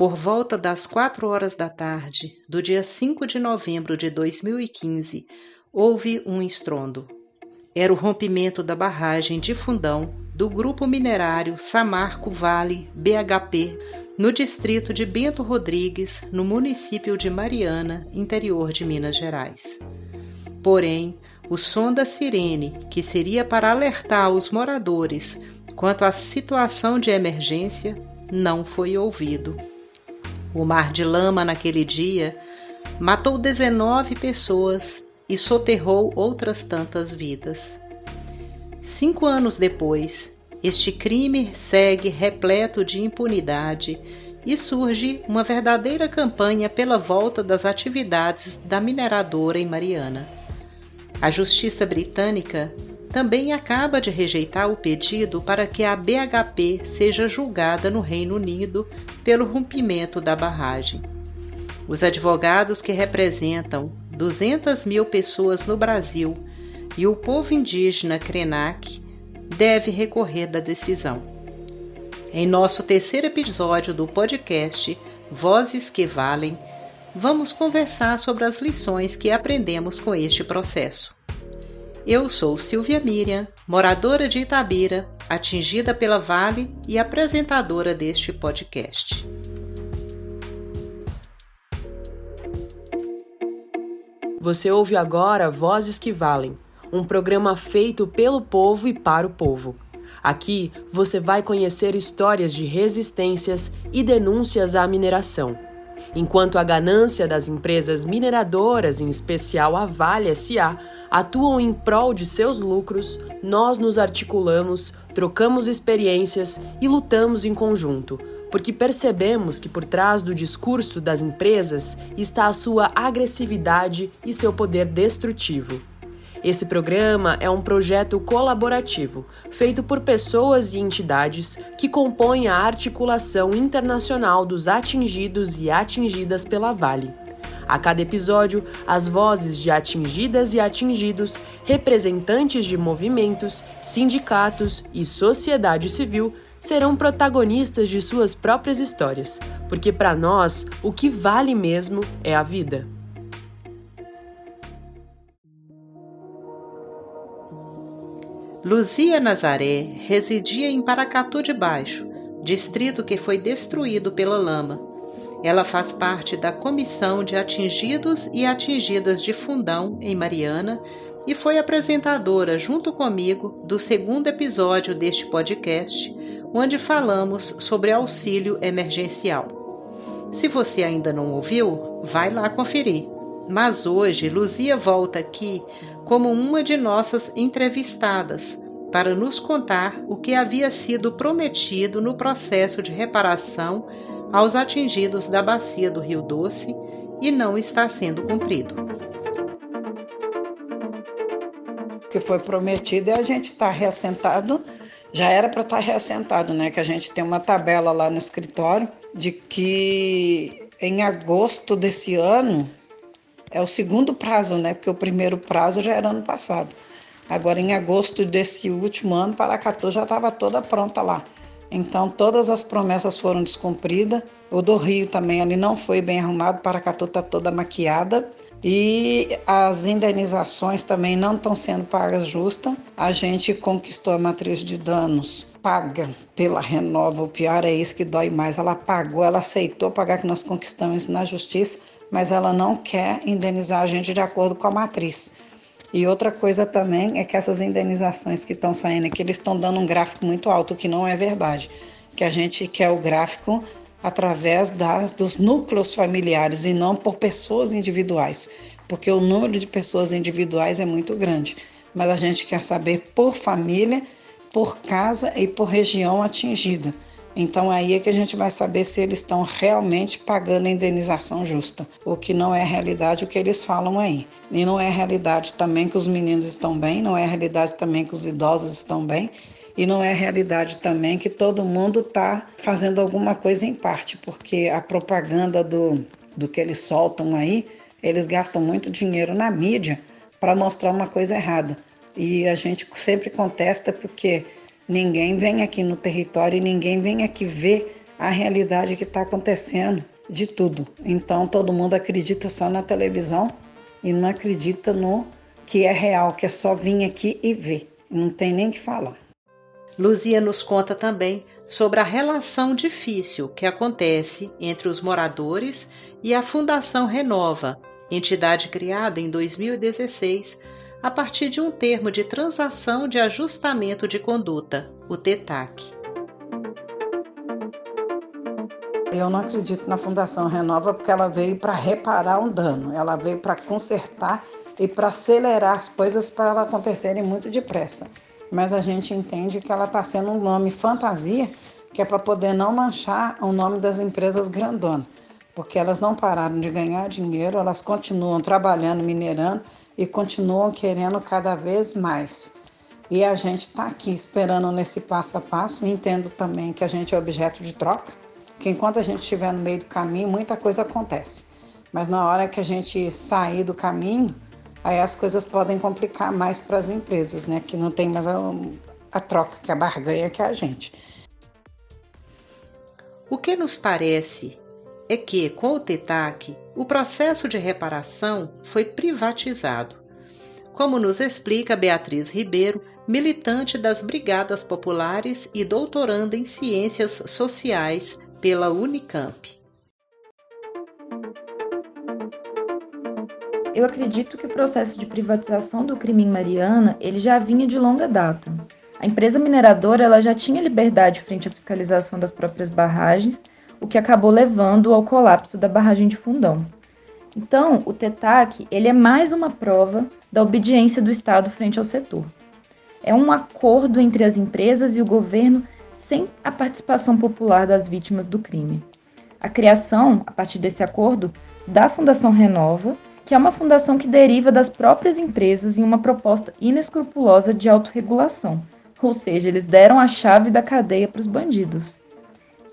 Por volta das quatro horas da tarde do dia 5 de novembro de 2015, houve um estrondo. Era o rompimento da barragem de Fundão do grupo minerário Samarco Vale BHP, no distrito de Bento Rodrigues, no município de Mariana, interior de Minas Gerais. Porém, o som da sirene, que seria para alertar os moradores quanto à situação de emergência, não foi ouvido. O mar de lama naquele dia matou 19 pessoas e soterrou outras tantas vidas. Cinco anos depois, este crime segue repleto de impunidade e surge uma verdadeira campanha pela volta das atividades da mineradora em Mariana. A Justiça Britânica também acaba de rejeitar o pedido para que a BHP seja julgada no Reino Unido pelo rompimento da barragem. Os advogados que representam 200 mil pessoas no Brasil e o povo indígena Krenak deve recorrer da decisão. Em nosso terceiro episódio do podcast Vozes que Valem, vamos conversar sobre as lições que aprendemos com este processo. Eu sou Silvia Miriam, moradora de Itabira, atingida pela Vale e apresentadora deste podcast. Você ouve agora Vozes que Valem, um programa feito pelo povo e para o povo. Aqui você vai conhecer histórias de resistências e denúncias à mineração enquanto a ganância das empresas mineradoras, em especial a Vale SA, atuam em prol de seus lucros, nós nos articulamos, trocamos experiências e lutamos em conjunto, porque percebemos que por trás do discurso das empresas está a sua agressividade e seu poder destrutivo. Esse programa é um projeto colaborativo, feito por pessoas e entidades que compõem a articulação internacional dos atingidos e atingidas pela Vale. A cada episódio, as vozes de atingidas e atingidos, representantes de movimentos, sindicatos e sociedade civil serão protagonistas de suas próprias histórias, porque para nós o que vale mesmo é a vida. Luzia Nazaré residia em Paracatu de Baixo, distrito que foi destruído pela lama. Ela faz parte da Comissão de Atingidos e Atingidas de Fundão, em Mariana, e foi apresentadora, junto comigo, do segundo episódio deste podcast, onde falamos sobre auxílio emergencial. Se você ainda não ouviu, vai lá conferir. Mas hoje Luzia volta aqui como uma de nossas entrevistadas para nos contar o que havia sido prometido no processo de reparação aos atingidos da bacia do Rio Doce e não está sendo cumprido. O que foi prometido é a gente estar tá reassentado, já era para estar tá reassentado, né? Que a gente tem uma tabela lá no escritório de que em agosto desse ano é o segundo prazo, né? Porque o primeiro prazo já era ano passado. Agora, em agosto desse último ano, Paracatu já estava toda pronta lá. Então, todas as promessas foram descumpridas. O do Rio também ali não foi bem arrumado, Paracatu está toda maquiada. E as indenizações também não estão sendo pagas justa. A gente conquistou a matriz de danos paga pela Renova. O pior é isso que dói mais. Ela pagou, ela aceitou pagar que nós conquistamos na justiça, mas ela não quer indenizar a gente de acordo com a matriz. E outra coisa também é que essas indenizações que estão saindo aqui, eles estão dando um gráfico muito alto, que não é verdade. Que a gente quer o gráfico através das, dos núcleos familiares e não por pessoas individuais, porque o número de pessoas individuais é muito grande. Mas a gente quer saber por família, por casa e por região atingida. Então aí é que a gente vai saber se eles estão realmente pagando a indenização justa, o que não é realidade o que eles falam aí. E não é realidade também que os meninos estão bem, não é realidade também que os idosos estão bem, e não é realidade também que todo mundo está fazendo alguma coisa em parte, porque a propaganda do, do que eles soltam aí, eles gastam muito dinheiro na mídia para mostrar uma coisa errada. E a gente sempre contesta porque Ninguém vem aqui no território e ninguém vem aqui ver a realidade que está acontecendo de tudo. Então todo mundo acredita só na televisão e não acredita no que é real, que é só vir aqui e ver. Não tem nem que falar. Luzia nos conta também sobre a relação difícil que acontece entre os moradores e a Fundação Renova, entidade criada em 2016 a partir de um termo de transação de ajustamento de conduta, o TETAC. Eu não acredito na Fundação Renova porque ela veio para reparar um dano, ela veio para consertar e para acelerar as coisas para elas acontecerem muito depressa. Mas a gente entende que ela está sendo um nome fantasia, que é para poder não manchar o nome das empresas grandonas, porque elas não pararam de ganhar dinheiro, elas continuam trabalhando, minerando e continuam querendo cada vez mais. E a gente está aqui esperando nesse passo a passo, entendo também que a gente é objeto de troca que enquanto a gente estiver no meio do caminho, muita coisa acontece. Mas na hora que a gente sair do caminho, aí as coisas podem complicar mais para as empresas, né? Que não tem mais a, a troca, que a barganha que é a gente. O que nos parece é que, com o TETAC, o processo de reparação foi privatizado. Como nos explica Beatriz Ribeiro, militante das Brigadas Populares e doutoranda em Ciências Sociais pela Unicamp. Eu acredito que o processo de privatização do crime em Mariana ele já vinha de longa data. A empresa mineradora ela já tinha liberdade frente à fiscalização das próprias barragens, que acabou levando ao colapso da barragem de Fundão. Então, o TETAC ele é mais uma prova da obediência do Estado frente ao setor. É um acordo entre as empresas e o governo sem a participação popular das vítimas do crime. A criação, a partir desse acordo, da Fundação Renova, que é uma fundação que deriva das próprias empresas em uma proposta inescrupulosa de autorregulação, ou seja, eles deram a chave da cadeia para os bandidos.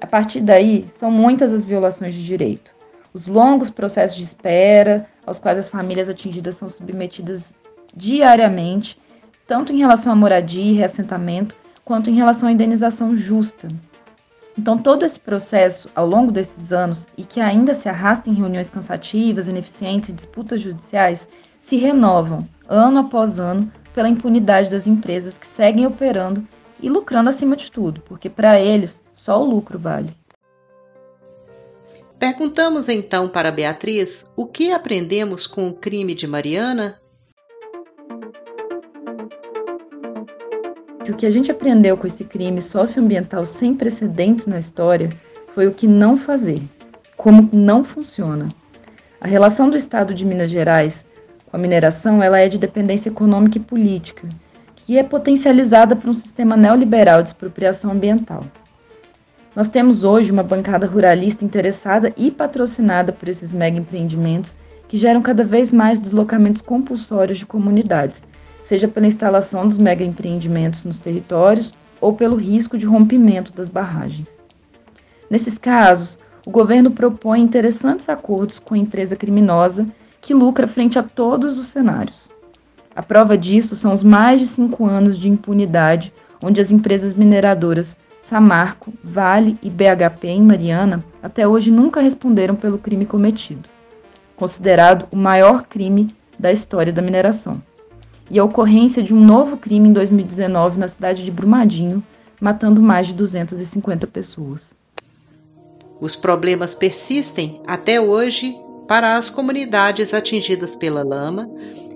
A partir daí, são muitas as violações de direito. Os longos processos de espera, aos quais as famílias atingidas são submetidas diariamente, tanto em relação à moradia e reassentamento, quanto em relação à indenização justa. Então, todo esse processo, ao longo desses anos, e que ainda se arrasta em reuniões cansativas, ineficientes e disputas judiciais, se renovam, ano após ano, pela impunidade das empresas que seguem operando e lucrando acima de tudo, porque para eles só o lucro vale. Perguntamos então para Beatriz o que aprendemos com o crime de Mariana o que a gente aprendeu com esse crime socioambiental sem precedentes na história foi o que não fazer, como não funciona. A relação do Estado de Minas Gerais com a mineração ela é de dependência econômica e política, que é potencializada por um sistema neoliberal de expropriação ambiental. Nós temos hoje uma bancada ruralista interessada e patrocinada por esses mega empreendimentos que geram cada vez mais deslocamentos compulsórios de comunidades seja pela instalação dos mega empreendimentos nos territórios ou pelo risco de rompimento das barragens. Nesses casos, o governo propõe interessantes acordos com a empresa criminosa que lucra frente a todos os cenários. A prova disso são os mais de cinco anos de impunidade onde as empresas mineradoras Samarco, Vale e BHP em Mariana até hoje nunca responderam pelo crime cometido, considerado o maior crime da história da mineração e a ocorrência de um novo crime em 2019 na cidade de Brumadinho, matando mais de 250 pessoas. Os problemas persistem até hoje para as comunidades atingidas pela lama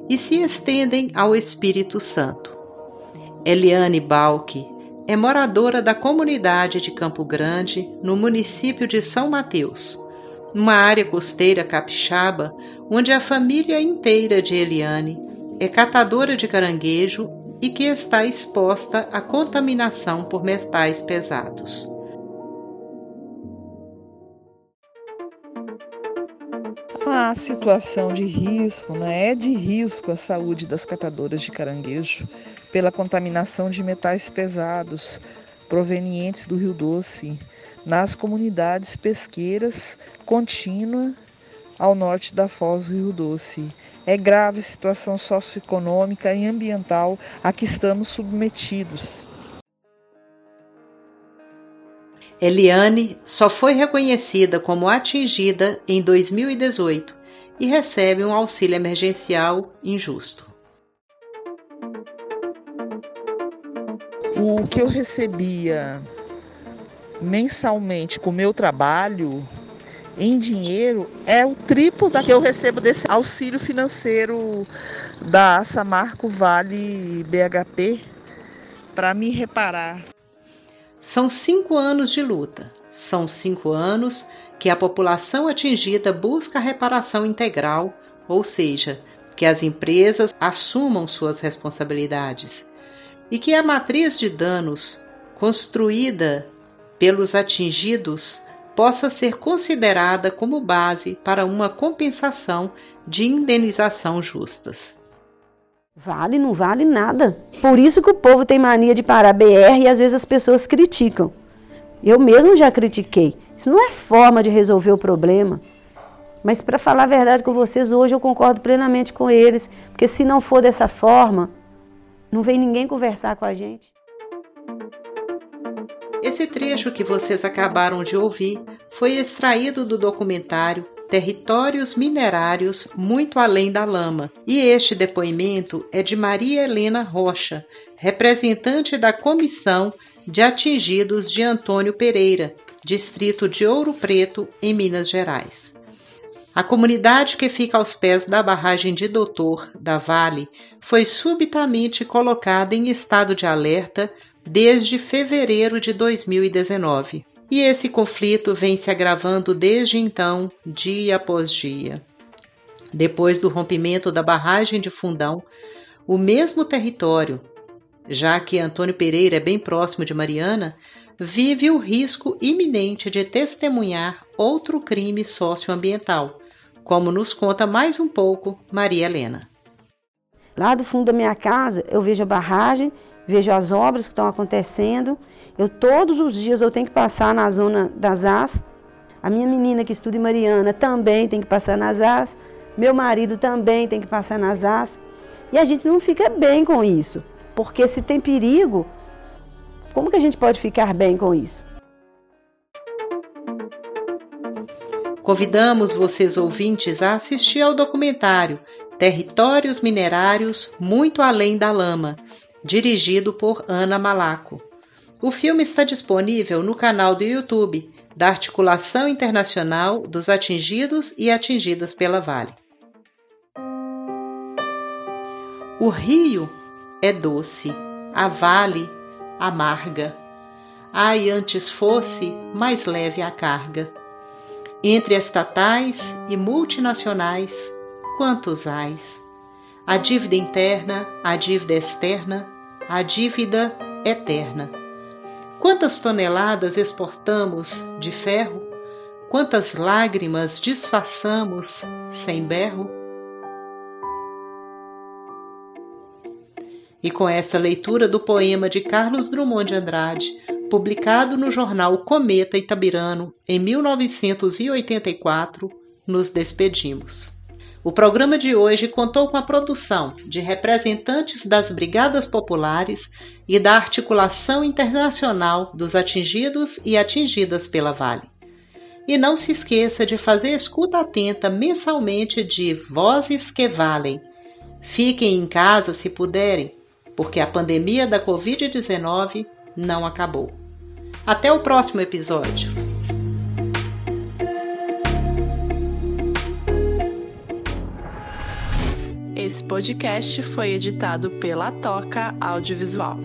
e se estendem ao Espírito Santo. Eliane Balque é moradora da comunidade de Campo Grande, no município de São Mateus, uma área costeira capixaba onde a família inteira de Eliane é catadora de caranguejo e que está exposta à contaminação por metais pesados. A situação de risco né, é de risco à saúde das catadoras de caranguejo pela contaminação de metais pesados provenientes do Rio Doce nas comunidades pesqueiras contínua ao norte da Foz do Rio Doce. É grave a situação socioeconômica e ambiental a que estamos submetidos. Eliane só foi reconhecida como atingida em 2018 e recebe um auxílio emergencial injusto. O que eu recebia mensalmente com o meu trabalho em dinheiro é o triplo da que eu recebo desse auxílio financeiro da Samarco Vale BHP para me reparar. São cinco anos de luta. São cinco anos que a população atingida busca reparação integral, ou seja, que as empresas assumam suas responsabilidades e que a matriz de danos construída pelos atingidos possa ser considerada como base para uma compensação de indenização justas. Vale, não vale nada. Por isso que o povo tem mania de parar BR e às vezes as pessoas criticam. Eu mesmo já critiquei. Isso não é forma de resolver o problema. Mas para falar a verdade com vocês, hoje eu concordo plenamente com eles, porque se não for dessa forma, não vem ninguém conversar com a gente. Esse trecho que vocês acabaram de ouvir foi extraído do documentário Territórios Minerários Muito Além da Lama. E este depoimento é de Maria Helena Rocha, representante da Comissão de Atingidos de Antônio Pereira, distrito de Ouro Preto, em Minas Gerais. A comunidade que fica aos pés da barragem de Doutor, da Vale, foi subitamente colocada em estado de alerta desde fevereiro de 2019. E esse conflito vem se agravando desde então, dia após dia. Depois do rompimento da barragem de Fundão, o mesmo território, já que Antônio Pereira é bem próximo de Mariana, vive o risco iminente de testemunhar outro crime socioambiental, como nos conta mais um pouco Maria Helena. Lá do fundo da minha casa, eu vejo a barragem, vejo as obras que estão acontecendo. Eu todos os dias eu tenho que passar na zona das AS. A minha menina que estuda em Mariana também tem que passar nas AS. Meu marido também tem que passar nas AS. E a gente não fica bem com isso, porque se tem perigo, como que a gente pode ficar bem com isso? Convidamos vocês ouvintes a assistir ao documentário Territórios Minerários Muito Além da Lama, dirigido por Ana Malaco. O filme está disponível no canal do YouTube da Articulação Internacional dos Atingidos e Atingidas pela Vale. O rio é doce, a vale amarga. Ai, antes fosse mais leve a carga. Entre estatais e multinacionais, quantos ais? A dívida interna, a dívida externa, a dívida eterna. Quantas toneladas exportamos de ferro? Quantas lágrimas disfarçamos sem berro? E com essa leitura do poema de Carlos Drummond de Andrade, publicado no jornal Cometa Itabirano em 1984, nos despedimos. O programa de hoje contou com a produção de representantes das Brigadas Populares e da Articulação Internacional dos Atingidos e Atingidas pela Vale. E não se esqueça de fazer escuta atenta mensalmente de Vozes que Valem. Fiquem em casa se puderem porque a pandemia da Covid-19 não acabou. Até o próximo episódio! Esse podcast foi editado pela Toca Audiovisual.